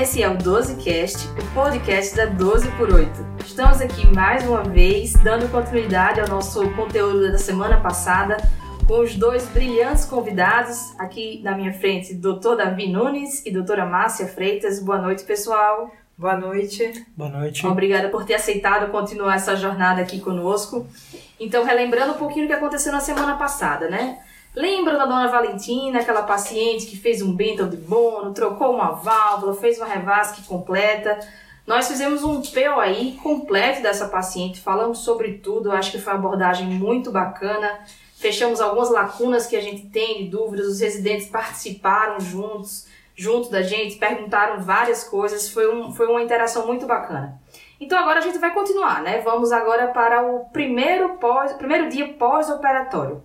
Esse é o 12Cast, o podcast da 12 por 8. Estamos aqui mais uma vez, dando continuidade ao nosso conteúdo da semana passada, com os dois brilhantes convidados. Aqui na minha frente, Dr. Davi Nunes e doutora Márcia Freitas. Boa noite, pessoal. Boa noite. Boa noite. Obrigada por ter aceitado continuar essa jornada aqui conosco. Então, relembrando um pouquinho o que aconteceu na semana passada, né? Lembra da dona Valentina, aquela paciente que fez um bento de bono, trocou uma válvula, fez uma revasque completa. Nós fizemos um POI completo dessa paciente, falamos sobre tudo, acho que foi uma abordagem muito bacana. Fechamos algumas lacunas que a gente tem de dúvidas, os residentes participaram juntos, junto da gente, perguntaram várias coisas, foi, um, foi uma interação muito bacana. Então agora a gente vai continuar, né? Vamos agora para o primeiro, pós, primeiro dia pós-operatório.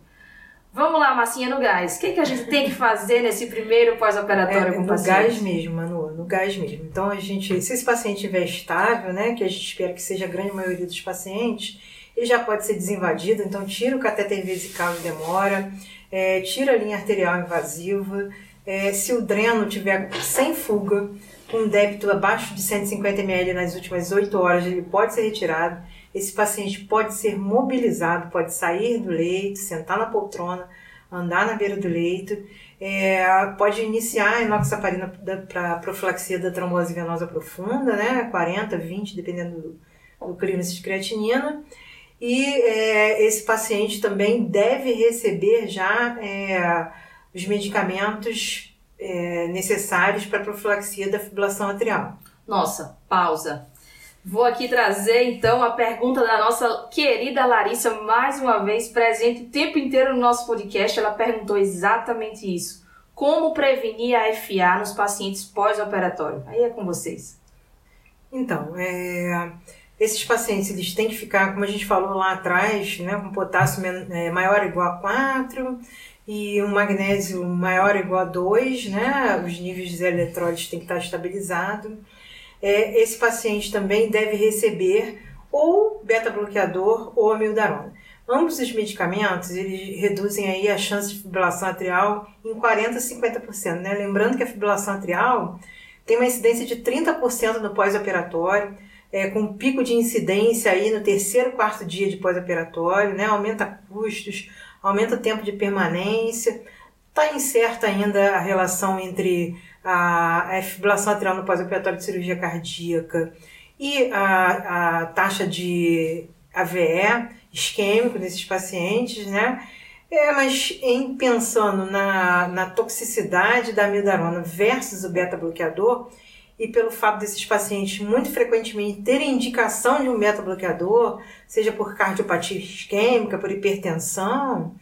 Vamos lá, massinha no gás. O que, que a gente tem que fazer nesse primeiro pós-operatório é, com o no paciente? gás mesmo, Manu, no gás mesmo. Então a gente, se esse paciente estiver estável, né, que a gente espera que seja a grande maioria dos pacientes, ele já pode ser desinvadido, então tira o catéter vesical de demora, é, tira a linha arterial invasiva, é, se o dreno tiver sem fuga, com débito abaixo de 150 ml nas últimas 8 horas, ele pode ser retirado. Esse paciente pode ser mobilizado, pode sair do leito, sentar na poltrona, andar na beira do leito, é, pode iniciar a inoxaparina para profilaxia da trombose venosa profunda, né, 40, 20, dependendo do, do de creatinina. E é, esse paciente também deve receber já é, os medicamentos é, necessários para profilaxia da fibrilação atrial. Nossa, pausa. Vou aqui trazer então a pergunta da nossa querida Larissa, mais uma vez presente o tempo inteiro no nosso podcast. Ela perguntou exatamente isso: como prevenir a FA nos pacientes pós-operatório? Aí é com vocês. Então, é, esses pacientes eles têm que ficar, como a gente falou lá atrás, né, com potássio é, maior ou igual a 4 e um magnésio maior ou igual a 2, né, os níveis de eletrólitos têm que estar estabilizados é, esse paciente também deve receber ou beta-bloqueador ou amiodarona. Ambos os medicamentos, eles reduzem aí a chance de fibrilação atrial em 40% a 50%, né? Lembrando que a fibrilação atrial tem uma incidência de 30% no pós-operatório, é, com pico de incidência aí no terceiro, quarto dia de pós-operatório, né? Aumenta custos, aumenta o tempo de permanência. Está incerta ainda a relação entre a, a fibrilação atrial no pós-operatório de cirurgia cardíaca e a, a taxa de AVE isquêmico nesses pacientes, né? É, mas em pensando na, na toxicidade da amidarona versus o beta-bloqueador, e pelo fato desses pacientes muito frequentemente terem indicação de um beta-bloqueador, seja por cardiopatia isquêmica, por hipertensão,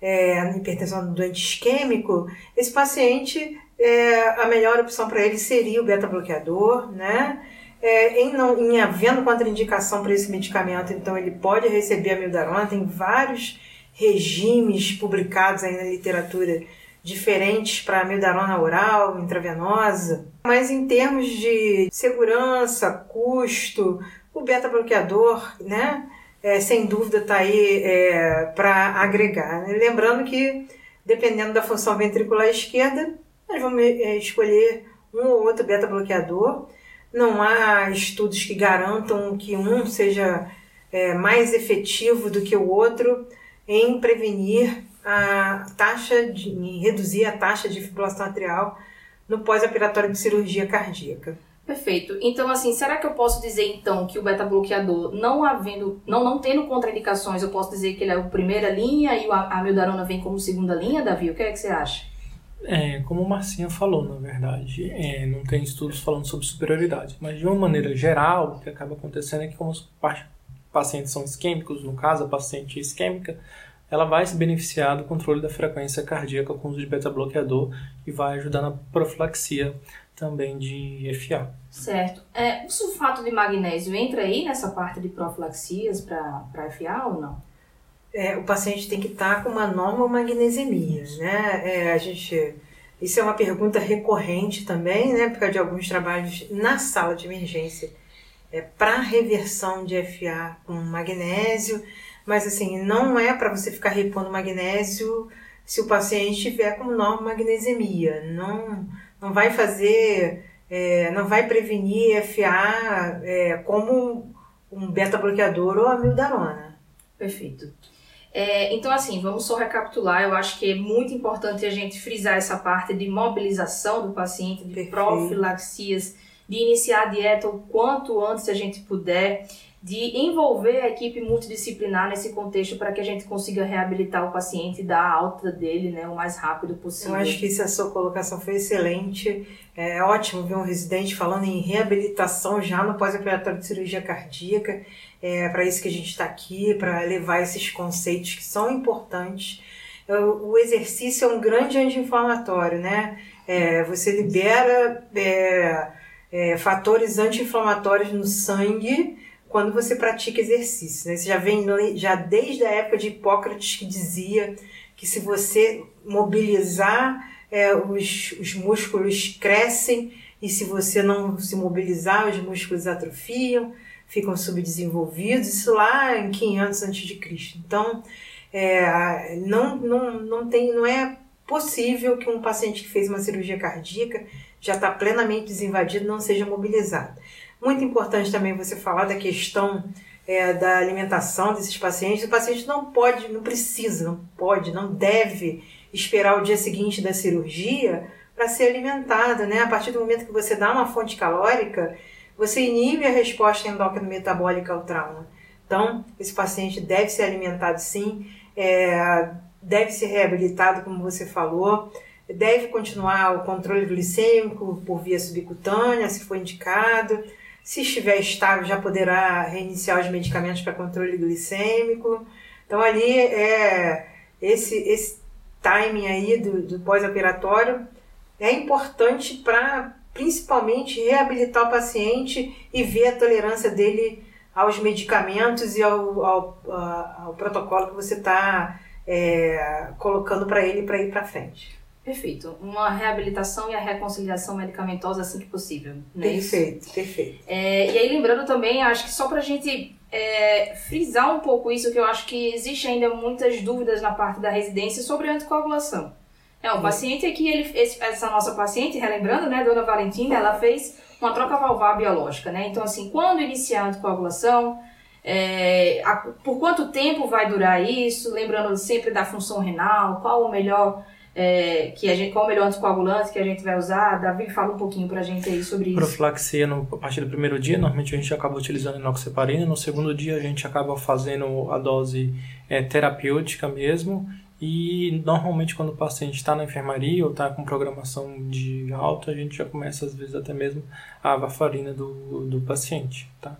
é, hipertensão doente isquêmico, esse paciente é, a melhor opção para ele seria o beta-bloqueador, né? É, em, não, em havendo contraindicação para esse medicamento, então ele pode receber a mildarona. Tem vários regimes publicados aí na literatura diferentes para a mildarona oral, intravenosa. Mas em termos de segurança, custo, o beta-bloqueador, né? É, sem dúvida está aí é, para agregar. Lembrando que, dependendo da função ventricular esquerda, nós vamos é, escolher um ou outro beta-bloqueador. Não há estudos que garantam que um seja é, mais efetivo do que o outro em prevenir a taxa de em reduzir a taxa de fibrilação atrial no pós-operatório de cirurgia cardíaca. Perfeito. Então, assim, será que eu posso dizer então que o beta-bloqueador, não havendo, não, não tendo contraindicações, eu posso dizer que ele é a primeira linha e a amiodarona vem como segunda linha, Davi? O que é que você acha? É, como o Marcinha falou, na verdade, é, não tem estudos falando sobre superioridade, mas de uma maneira geral, o que acaba acontecendo é que como os pacientes são isquêmicos, no caso a paciente isquêmica, ela vai se beneficiar do controle da frequência cardíaca com o uso de beta-bloqueador e vai ajudar na profilaxia também de FA. Certo. É, o sulfato de magnésio entra aí nessa parte de profilaxias para FA ou não? É, o paciente tem que estar com uma normomagnesemia, né? É, a gente, isso é uma pergunta recorrente também, né? Por causa de alguns trabalhos na sala de emergência é, para reversão de FA com magnésio, mas assim, não é para você ficar repondo magnésio se o paciente tiver com normomagnesemia. Não, não vai fazer é, não vai prevenir FA é, como um beta-bloqueador ou a mildarona. Perfeito. É, então, assim, vamos só recapitular. Eu acho que é muito importante a gente frisar essa parte de mobilização do paciente, de Perfeito. profilaxias, de iniciar a dieta o quanto antes a gente puder de envolver a equipe multidisciplinar nesse contexto para que a gente consiga reabilitar o paciente e dar a alta dele né, o mais rápido possível. Eu acho que essa sua colocação foi excelente. É ótimo ver um residente falando em reabilitação já no pós-operatório de cirurgia cardíaca. É para isso que a gente está aqui, para levar esses conceitos que são importantes. O exercício é um grande anti-inflamatório, né? É, você libera é, é, fatores anti-inflamatórios no sangue quando você pratica exercício. Né? Você já vem já desde a época de Hipócrates que dizia que se você mobilizar, é, os, os músculos crescem e se você não se mobilizar, os músculos atrofiam, ficam subdesenvolvidos. Isso lá em 500 a.C. Então, é, não, não, não, tem, não é possível que um paciente que fez uma cirurgia cardíaca já está plenamente desinvadido não seja mobilizado. Muito importante também você falar da questão é, da alimentação desses pacientes. O paciente não pode, não precisa, não pode, não deve esperar o dia seguinte da cirurgia para ser alimentado, né? A partir do momento que você dá uma fonte calórica, você inibe a resposta endócrino metabólica ao trauma. Então, esse paciente deve ser alimentado sim, é, deve ser reabilitado, como você falou, deve continuar o controle glicêmico por via subcutânea, se for indicado se estiver estável, já poderá reiniciar os medicamentos para controle glicêmico. Então, ali é esse, esse timing aí do, do pós-operatório é importante para principalmente reabilitar o paciente e ver a tolerância dele aos medicamentos e ao, ao, ao protocolo que você está é, colocando para ele para ir para frente. Perfeito. Uma reabilitação e a reconciliação medicamentosa assim que possível. Não é perfeito, perfeito. É, e aí, lembrando também, acho que só para a gente é, frisar um pouco isso, que eu acho que existe ainda muitas dúvidas na parte da residência sobre anticoagulação. É, o Sim. paciente aqui, ele, esse, essa nossa paciente, relembrando, né, dona Valentina, ela fez uma troca valvar biológica, né? Então, assim, quando iniciar a anticoagulação, é, a, por quanto tempo vai durar isso? Lembrando sempre da função renal, qual o melhor é, que a gente, qual o melhor anticoagulante que a gente vai usar? Davi, fala um pouquinho pra gente aí sobre isso. Profilaxia no, a partir do primeiro dia, normalmente a gente acaba utilizando inoxaparina, no segundo dia a gente acaba fazendo a dose é, terapêutica mesmo, e normalmente quando o paciente está na enfermaria ou está com programação de alta, a gente já começa às vezes até mesmo a varfarina do, do paciente, tá?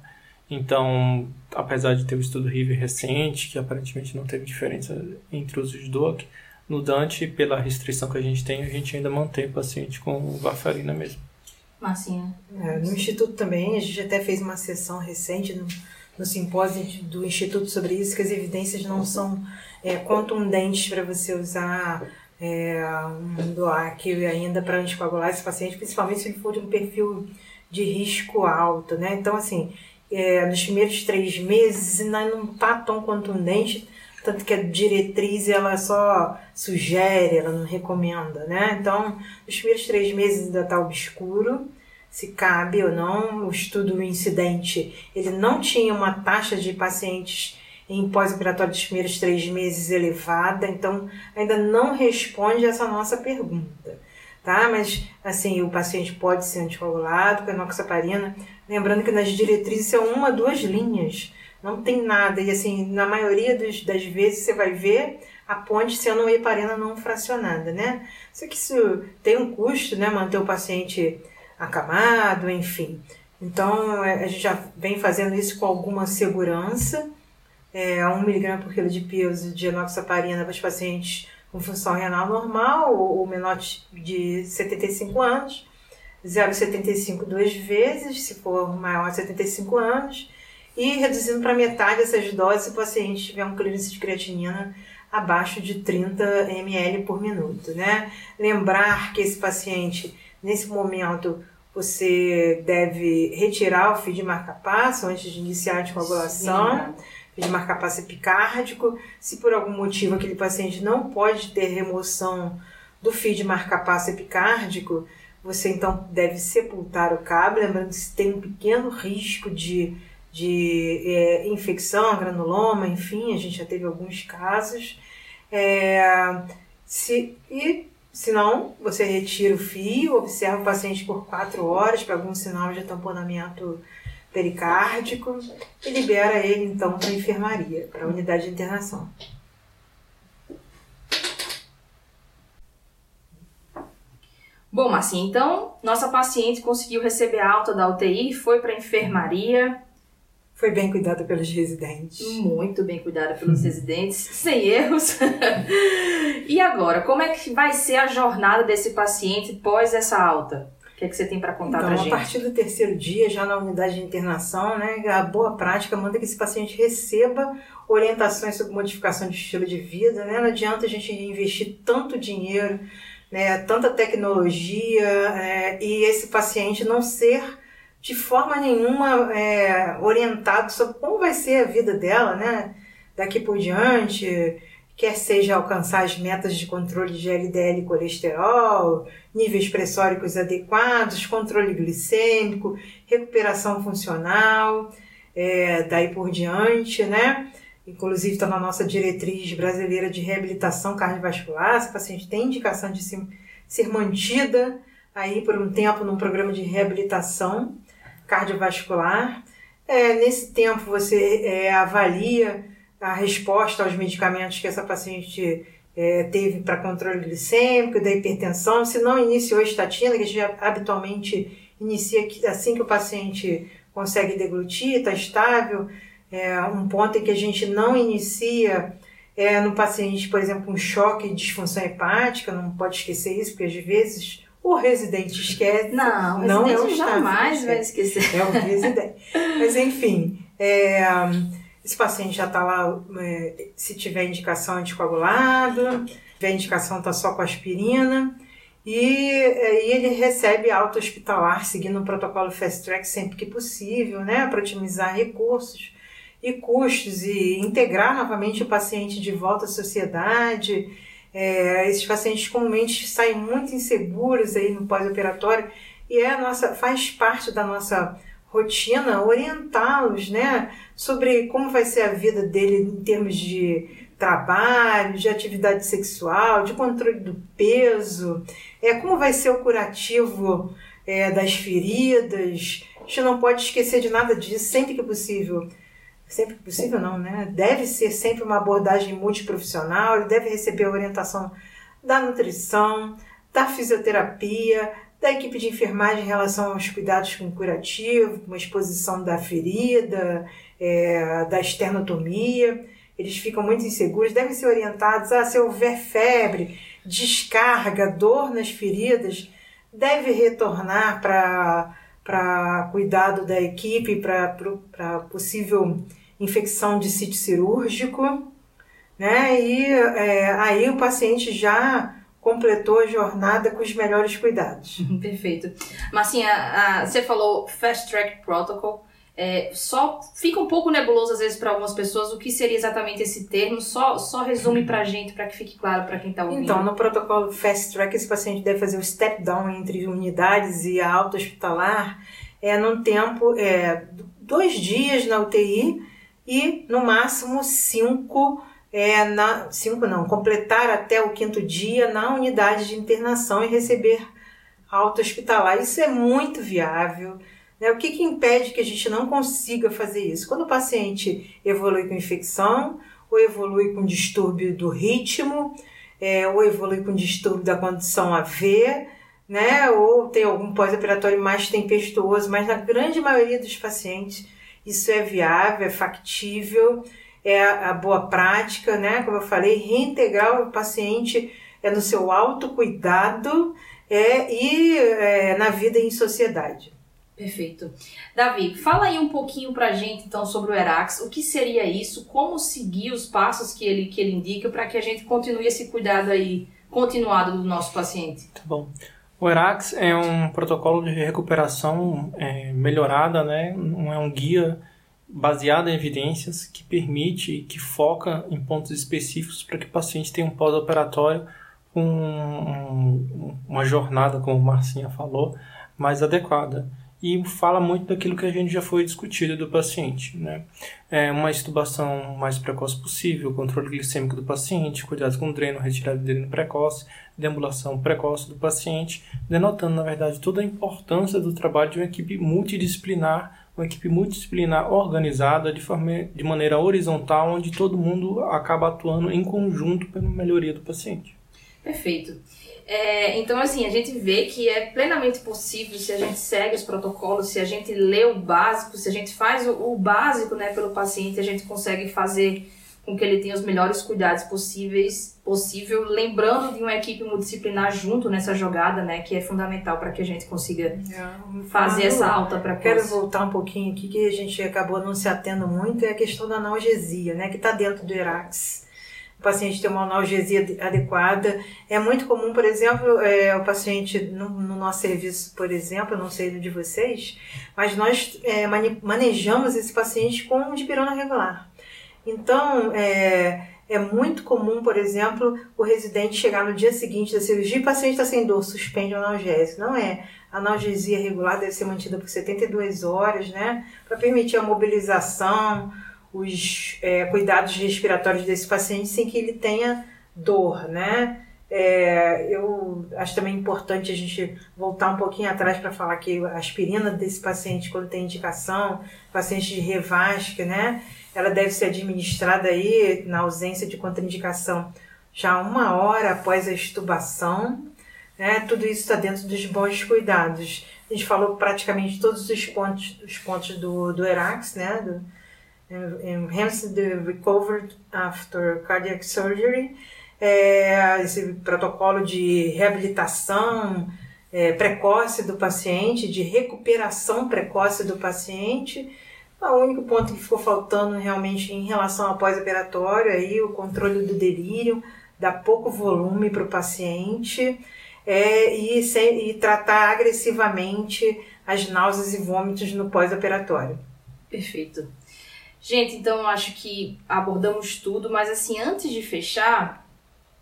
Então, apesar de ter um estudo River recente, que aparentemente não teve diferença entre os DOAC, no Dante, pela restrição que a gente tem, a gente ainda mantém o paciente com varfarina mesmo. Marcinha. É, no Instituto também, a gente até fez uma sessão recente no, no simpósio do Instituto sobre isso, que as evidências não são é, contundentes para você usar é, um DOAC ainda para anticoagular esse paciente, principalmente se ele for de um perfil de risco alto, né? Então, assim, é, nos primeiros três meses ainda não está tão contundente tanto que a diretriz ela só sugere, ela não recomenda, né? Então, os primeiros três meses ainda está obscuro, se cabe ou não. O estudo o incidente, ele não tinha uma taxa de pacientes em pós-operatório dos primeiros três meses elevada, então ainda não responde essa nossa pergunta, tá? Mas, assim, o paciente pode ser anticoagulado com enoxaparina, lembrando que nas diretrizes são uma, duas linhas, não tem nada. E assim, na maioria dos, das vezes você vai ver a ponte sendo uma heparina não fracionada, né? Só que isso tem um custo, né? Manter o paciente acamado, enfim. Então, é, a gente já vem fazendo isso com alguma segurança. É, 1 mg por quilo de peso de enoxaparina para os pacientes com função renal normal ou menor de 75 anos. 0,75 duas vezes, se for maior de 75 anos e reduzindo para metade essas doses se o paciente tiver um clearance de creatinina abaixo de 30 ml por minuto, né? Lembrar que esse paciente, nesse momento, você deve retirar o fio de marca-passo antes de iniciar a anticoagulação, fio de marca-passo epicárdico. Se por algum motivo aquele paciente não pode ter remoção do fio de marca-passo epicárdico, você então deve sepultar o cabo, lembrando que tem um pequeno risco de, de é, infecção, granuloma, enfim, a gente já teve alguns casos. É, se, e se não, você retira o fio, observa o paciente por quatro horas para algum sinal de tamponamento pericárdico e libera ele então para a enfermaria, para a unidade de internação. Bom, Marcinha, então nossa paciente conseguiu receber alta da UTI, foi para a enfermaria. Foi bem cuidada pelos residentes. Muito bem cuidada pelos uhum. residentes, sem erros. e agora, como é que vai ser a jornada desse paciente pós essa alta? O que, é que você tem para contar então, para gente? A partir do terceiro dia, já na unidade de internação, né, a boa prática manda que esse paciente receba orientações sobre modificação de estilo de vida. Né? Não adianta a gente investir tanto dinheiro né, tanta tecnologia é, e esse paciente não ser de forma nenhuma é, orientado sobre como vai ser a vida dela, né, daqui por diante, quer seja alcançar as metas de controle de LDL e colesterol, níveis pressóricos adequados, controle glicêmico, recuperação funcional, é, daí por diante, né? inclusive está na nossa diretriz brasileira de reabilitação cardiovascular, essa paciente tem indicação de se, ser mantida aí por um tempo num programa de reabilitação cardiovascular. É, nesse tempo você é, avalia a resposta aos medicamentos que essa paciente é, teve para controle glicêmico, da hipertensão. Se não iniciou estatina, que a gente habitualmente inicia assim que o paciente consegue deglutir, está estável, é, um ponto em que a gente não inicia é, no paciente, por exemplo, um choque de disfunção hepática, não pode esquecer isso, porque às vezes o residente esquece. Não, o não residente é o jamais vai esquecer. É o residente. Mas enfim, é, esse paciente já está lá, é, se tiver indicação anticoagulado, tiver indicação está só com aspirina, e aí ele recebe alta hospitalar, seguindo o protocolo Fast Track sempre que possível, né, para otimizar recursos e custos e integrar novamente o paciente de volta à sociedade. É, esses pacientes comumente saem muito inseguros aí no pós-operatório e é nossa, faz parte da nossa rotina orientá-los né, sobre como vai ser a vida dele em termos de trabalho, de atividade sexual, de controle do peso, é, como vai ser o curativo é, das feridas. A gente não pode esquecer de nada disso sempre que possível sempre possível não, né? Deve ser sempre uma abordagem multiprofissional, ele deve receber a orientação da nutrição, da fisioterapia, da equipe de enfermagem em relação aos cuidados com curativo, com a exposição da ferida, é, da esternotomia. Eles ficam muito inseguros, devem ser orientados a se houver febre, descarga, dor nas feridas, deve retornar para cuidado da equipe, para possível infecção de sítio cirúrgico, né? E é, aí o paciente já completou a jornada com os melhores cuidados. Perfeito. Marcinha, você falou Fast Track Protocol. É, só fica um pouco nebuloso às vezes para algumas pessoas o que seria exatamente esse termo. Só, só resume para a gente, para que fique claro para quem está ouvindo. Então, no protocolo Fast Track, esse paciente deve fazer o step down entre unidades e a alta hospitalar é, num tempo, é, dois dias na UTI e no máximo cinco, é, na, cinco não, completar até o quinto dia na unidade de internação e receber alta hospitalar. Isso é muito viável. Né? O que, que impede que a gente não consiga fazer isso? Quando o paciente evolui com infecção, ou evolui com distúrbio do ritmo, é, ou evolui com distúrbio da condição AV, né? ou tem algum pós-operatório mais tempestuoso, mas na grande maioria dos pacientes isso é viável, é factível, é a boa prática, né? Como eu falei, reintegrar o paciente é no seu autocuidado é, e é, na vida em sociedade. Perfeito. Davi, fala aí um pouquinho pra gente então sobre o ERAX, o que seria isso, como seguir os passos que ele, que ele indica para que a gente continue esse cuidado aí continuado do nosso paciente. Tá bom. O ERAX é um protocolo de recuperação é, melhorada, né? É um guia baseado em evidências que permite, que foca em pontos específicos para que o paciente tenha um pós-operatório um, uma jornada, como Marcinha falou, mais adequada. E fala muito daquilo que a gente já foi discutido do paciente. Né? É uma estubação mais precoce possível, controle glicêmico do paciente, cuidados com dreno, retirada de dreno precoce, deambulação precoce do paciente, denotando, na verdade, toda a importância do trabalho de uma equipe multidisciplinar uma equipe multidisciplinar organizada de, forma, de maneira horizontal, onde todo mundo acaba atuando em conjunto pela melhoria do paciente. Perfeito. É, então, assim, a gente vê que é plenamente possível se a gente segue os protocolos, se a gente lê o básico, se a gente faz o, o básico né, pelo paciente, a gente consegue fazer com que ele tenha os melhores cuidados possíveis, possível, lembrando de uma equipe multidisciplinar junto nessa jogada, né, que é fundamental para que a gente consiga é, fazer essa alta para Quero voltar um pouquinho aqui que a gente acabou não se atendo muito é a questão da analgesia, né, que está dentro do ERAX. O paciente ter uma analgesia adequada. É muito comum, por exemplo, é, o paciente no, no, nosso serviço, por exemplo, não sei de vocês, mas nós é, manejamos esse paciente com dipirona regular. Então, é, é muito comum, por exemplo, o residente chegar no dia seguinte da cirurgia e o paciente está sem dor, suspende o analgésico. Não é. A analgesia regular deve ser mantida por 72 horas, né? Para permitir a mobilização, os é, cuidados respiratórios desse paciente sem que ele tenha dor, né? É, eu acho também importante a gente voltar um pouquinho atrás para falar que a aspirina desse paciente, quando tem indicação, paciente de revasque, né? ela deve ser administrada aí, na ausência de contraindicação, já uma hora após a estubação. Né? Tudo isso está dentro dos bons cuidados. A gente falou praticamente todos os pontos, os pontos do, do ERAX, né? do Enhanced Recovered After Cardiac Surgery, é, esse protocolo de reabilitação é, precoce do paciente, de recuperação precoce do paciente, o único ponto que ficou faltando realmente em relação ao pós-operatório aí o controle do delírio, dá pouco volume para o paciente é, e, sem, e tratar agressivamente as náuseas e vômitos no pós-operatório. Perfeito. Gente, então acho que abordamos tudo, mas assim, antes de fechar,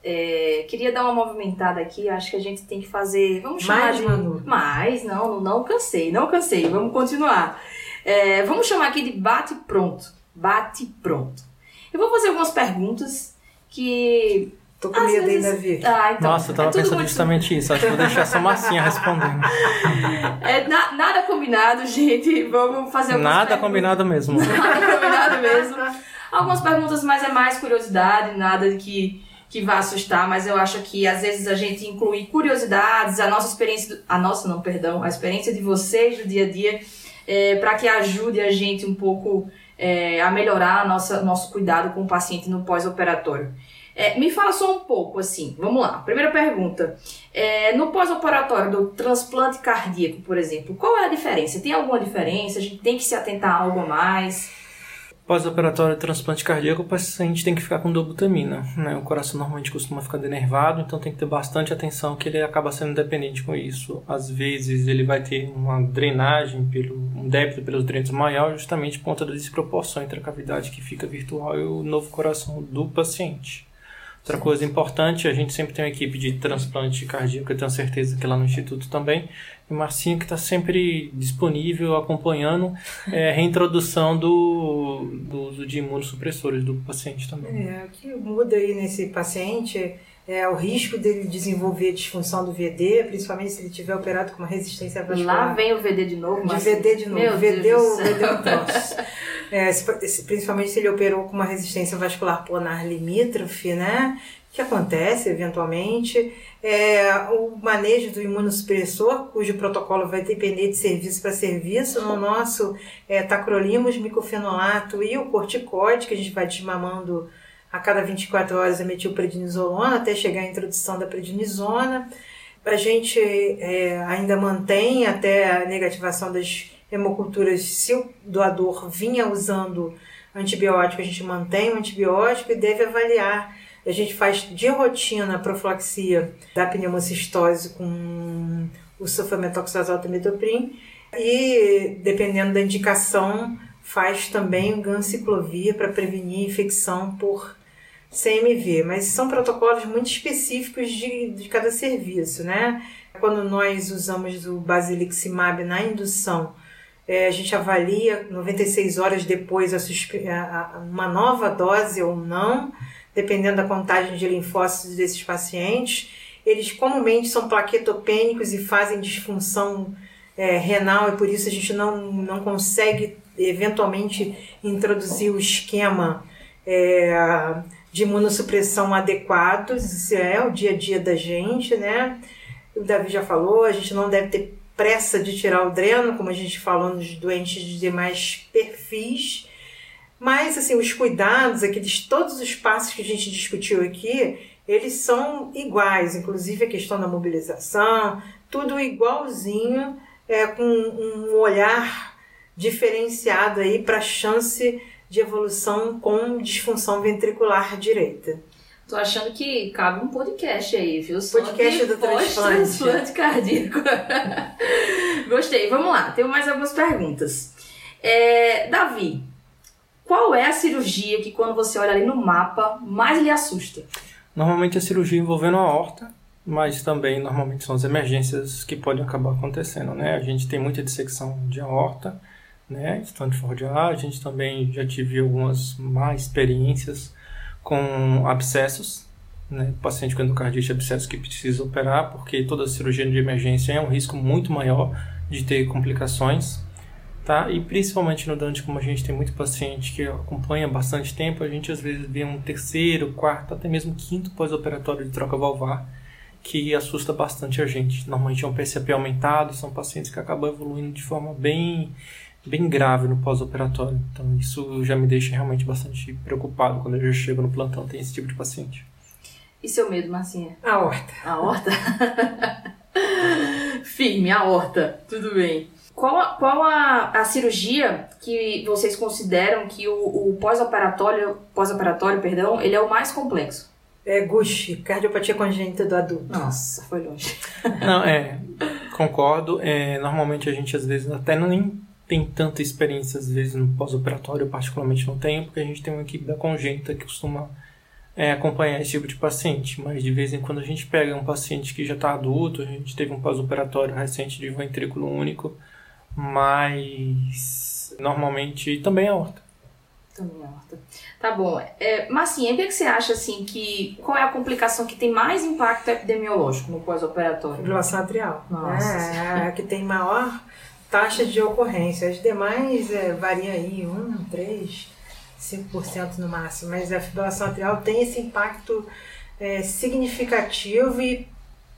é, queria dar uma movimentada aqui. Acho que a gente tem que fazer. Vamos chamar mais, de. Manu. Mais, não, não cansei, não cansei. Vamos continuar. É, vamos chamar aqui de bate pronto. Bate pronto. Eu vou fazer algumas perguntas que. Tô com medo vezes... ainda, Vi. Ah, então, Nossa, eu tava é pensando muito... justamente isso. Acho que vou deixar essa massinha respondendo. É, na, nada combinado, gente. Vamos fazer algumas Nada perguntas. combinado mesmo. Nada combinado mesmo. Algumas perguntas, mas é mais curiosidade, nada que que vai assustar, mas eu acho que às vezes a gente inclui curiosidades, a nossa experiência, a nossa não, perdão, a experiência de vocês do dia a dia é, para que ajude a gente um pouco é, a melhorar a nossa, nosso cuidado com o paciente no pós-operatório. É, me fala só um pouco, assim, vamos lá. Primeira pergunta. É, no pós-operatório do transplante cardíaco, por exemplo, qual é a diferença? Tem alguma diferença? A gente tem que se atentar a algo a mais? Pós-operatório de transplante cardíaco, o paciente tem que ficar com dobutamina. Né? O coração normalmente costuma ficar denervado, então tem que ter bastante atenção que ele acaba sendo dependente com isso. Às vezes ele vai ter uma drenagem, pelo, um débito pelos drenos maior, justamente por conta da desproporção entre a cavidade que fica virtual e o novo coração do paciente. Outra coisa importante, a gente sempre tem uma equipe de transplante cardíaco, eu tenho certeza que lá no Instituto também, e Marcinho que está sempre disponível, acompanhando é, a reintrodução do, do uso de imunossupressores do paciente também. É, o que muda aí nesse paciente é o risco dele desenvolver disfunção do VD, principalmente se ele tiver operado com uma resistência vascular. Lá vem o VD de novo, mas... De VD de novo. Meu VD, Deus o VD troço. É, principalmente se ele operou com uma resistência vascular pulmonar limítrofe, né? Que acontece eventualmente. É, o manejo do imunossupressor, cujo protocolo vai depender de serviço para serviço. No nosso, é, tacrolimus, micofenolato e o corticoide, que a gente vai desmamando a cada 24 horas a metilprednisolona até chegar à introdução da prednisona. A gente é, ainda mantém até a negativação das hemoculturas, se o doador vinha usando antibiótico, a gente mantém o antibiótico e deve avaliar. A gente faz de rotina a profilaxia da pneumocistose com o sulfametoxazol metoprim e, dependendo da indicação, faz também ganciclovir para prevenir infecção por CMV, mas são protocolos muito específicos de, de cada serviço, né? Quando nós usamos o Basiliximab na indução, é, a gente avalia 96 horas depois a, a, uma nova dose ou não, dependendo da contagem de linfócitos desses pacientes. Eles comumente são plaquetopênicos e fazem disfunção é, renal e por isso a gente não, não consegue eventualmente introduzir o esquema é, de imunossupressão adequados, isso é o dia a dia da gente, né? O Davi já falou, a gente não deve ter pressa de tirar o dreno, como a gente falou nos doentes de demais perfis, mas assim, os cuidados, aqueles todos os passos que a gente discutiu aqui, eles são iguais, inclusive a questão da mobilização, tudo igualzinho é, com um olhar diferenciado aí para a chance de evolução com disfunção ventricular direita. Tô achando que cabe um podcast aí, viu? Só podcast do transplante. transplante cardíaco. Gostei. Vamos lá, tenho mais algumas perguntas. É, Davi, qual é a cirurgia que quando você olha ali no mapa mais lhe assusta? Normalmente a cirurgia envolvendo a aorta mas também normalmente são as emergências que podem acabar acontecendo, né? A gente tem muita dissecção de aorta, né? Stanford A, a gente também já tive algumas má experiências com abscessos, né? Paciente com endocardite abscesso que precisa operar, porque toda cirurgia de emergência é um risco muito maior de ter complicações, tá? E principalmente no Dante, como a gente tem muito paciente que acompanha bastante tempo, a gente às vezes vê um terceiro, quarto, até mesmo quinto pós-operatório de troca valvar, que assusta bastante a gente. Normalmente é um PCP aumentado, são pacientes que acabam evoluindo de forma bem, bem grave no pós-operatório. Então isso já me deixa realmente bastante preocupado quando eu já chego no plantão, tem esse tipo de paciente. E seu medo, Marcinha? A horta. A horta? Firme, a horta. Tudo bem. Qual, a, qual a, a cirurgia que vocês consideram que o, o pós-operatório, pós-operatório, perdão, ele é o mais complexo? É GUSH, cardiopatia congênita do adulto. Nossa, foi longe. Não, é, concordo. É, normalmente a gente às vezes até nem tem tanta experiência, às vezes no pós-operatório, eu particularmente não tenho, porque a gente tem uma equipe da congênita que costuma é, acompanhar esse tipo de paciente. Mas de vez em quando a gente pega um paciente que já está adulto, a gente teve um pós-operatório recente de ventrículo único, mas normalmente também é horta. Também é horta. Tá bom. É, Massinha, o que, é que você acha assim que. Qual é a complicação que tem mais impacto epidemiológico no pós-operatório? Fibrilação atrial. Nossa. É, a que tem maior taxa de ocorrência. As demais é, variam aí, 1, 3, 5% no máximo. Mas a fibrilação atrial tem esse impacto é, significativo e,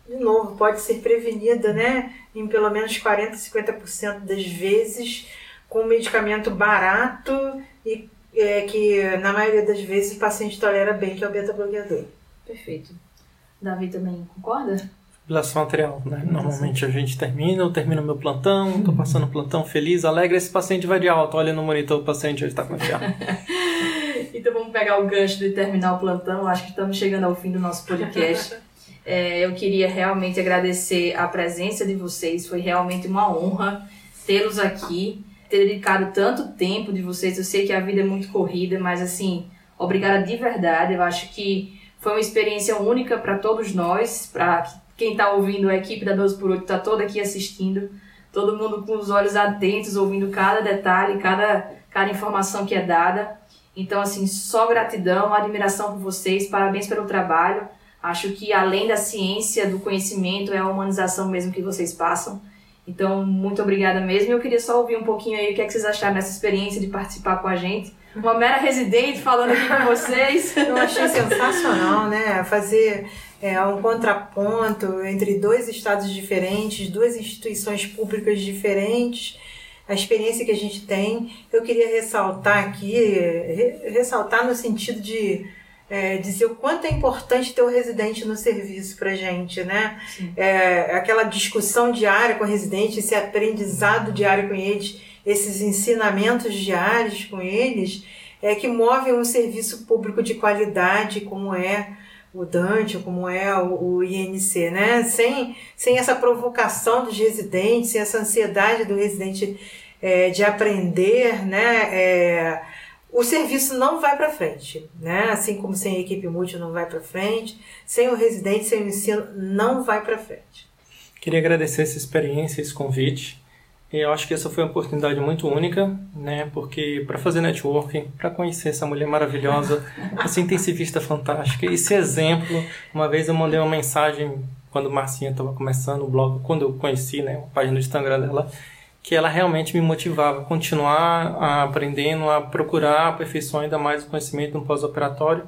de novo, pode ser prevenida né, em pelo menos 40, 50% das vezes com medicamento barato e é, que na maioria das vezes o paciente tolera bem, que é o beta-bloqueador. Perfeito. Davi também concorda? Fibrilação atrial, né? Normalmente a gente termina, eu termino meu plantão, estou passando plantão feliz, alegre, esse paciente vai de alta, olha no monitor, o paciente está com Então vamos pegar o gancho de terminar o plantão, acho que estamos chegando ao fim do nosso podcast. É, eu queria realmente agradecer a presença de vocês, foi realmente uma honra tê-los aqui ter dedicado tanto tempo de vocês. Eu sei que a vida é muito corrida, mas assim, obrigada de verdade. Eu acho que foi uma experiência única para todos nós, para quem está ouvindo, a equipe da 12 por 8 está toda aqui assistindo, todo mundo com os olhos atentos, ouvindo cada detalhe, cada, cada informação que é dada. Então, assim, só gratidão, admiração por vocês, parabéns pelo trabalho. Acho que além da ciência, do conhecimento, é a humanização mesmo que vocês passam. Então, muito obrigada mesmo. Eu queria só ouvir um pouquinho aí o que, é que vocês acharam dessa experiência de participar com a gente. Uma mera residente falando aqui com vocês. Eu achei sensacional, né? Fazer é, um contraponto entre dois estados diferentes, duas instituições públicas diferentes, a experiência que a gente tem. Eu queria ressaltar aqui, re ressaltar no sentido de é, dizer o quanto é importante ter o residente no serviço para gente, né? É, aquela discussão diária com o residente, esse aprendizado diário com eles, esses ensinamentos diários com eles, é que movem um serviço público de qualidade como é o Dante, como é o, o INC, né? Sem, sem essa provocação dos residentes, sem essa ansiedade do residente é, de aprender, né? É, o serviço não vai para frente, né? Assim como sem equipe multi não vai para frente, sem o residente, sem o ensino não vai para frente. Queria agradecer essa experiência, esse convite. Eu acho que essa foi uma oportunidade muito única, né? Porque para fazer networking, para conhecer essa mulher maravilhosa, essa intensivista fantástica, esse exemplo. Uma vez eu mandei uma mensagem quando Marcinha estava começando o blog, quando eu conheci, né, a página do Instagram dela, que ela realmente me motivava a continuar a aprendendo, a procurar aperfeiçoar ainda mais o conhecimento no pós-operatório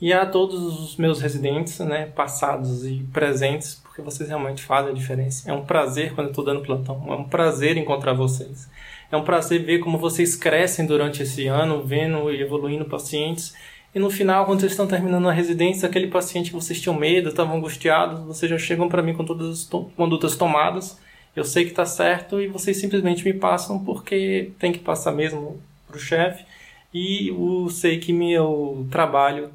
e a todos os meus residentes, né, passados e presentes, porque vocês realmente fazem a diferença. É um prazer quando eu estou dando plantão, é um prazer encontrar vocês. É um prazer ver como vocês crescem durante esse ano, vendo e evoluindo pacientes. E no final, quando vocês estão terminando a residência, aquele paciente que vocês tinham medo, estavam angustiados, vocês já chegam para mim com todas as to condutas tomadas eu sei que está certo e vocês simplesmente me passam porque tem que passar mesmo para o chefe e eu sei que meu trabalho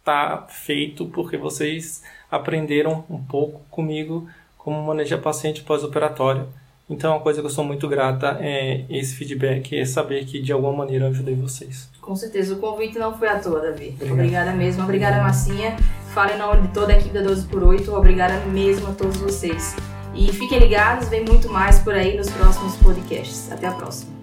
está feito porque vocês aprenderam um pouco comigo como manejar paciente pós-operatório. Então, uma coisa que eu sou muito grata é esse feedback, é saber que de alguma maneira eu ajudei vocês. Com certeza, o convite não foi à toa, Davi. Obrigado. Obrigada mesmo. Obrigada, Massinha. Fale em nome de toda a equipe da 12 por 8 Obrigada mesmo a todos vocês. E fiquem ligados, vem muito mais por aí nos próximos podcasts. Até a próxima.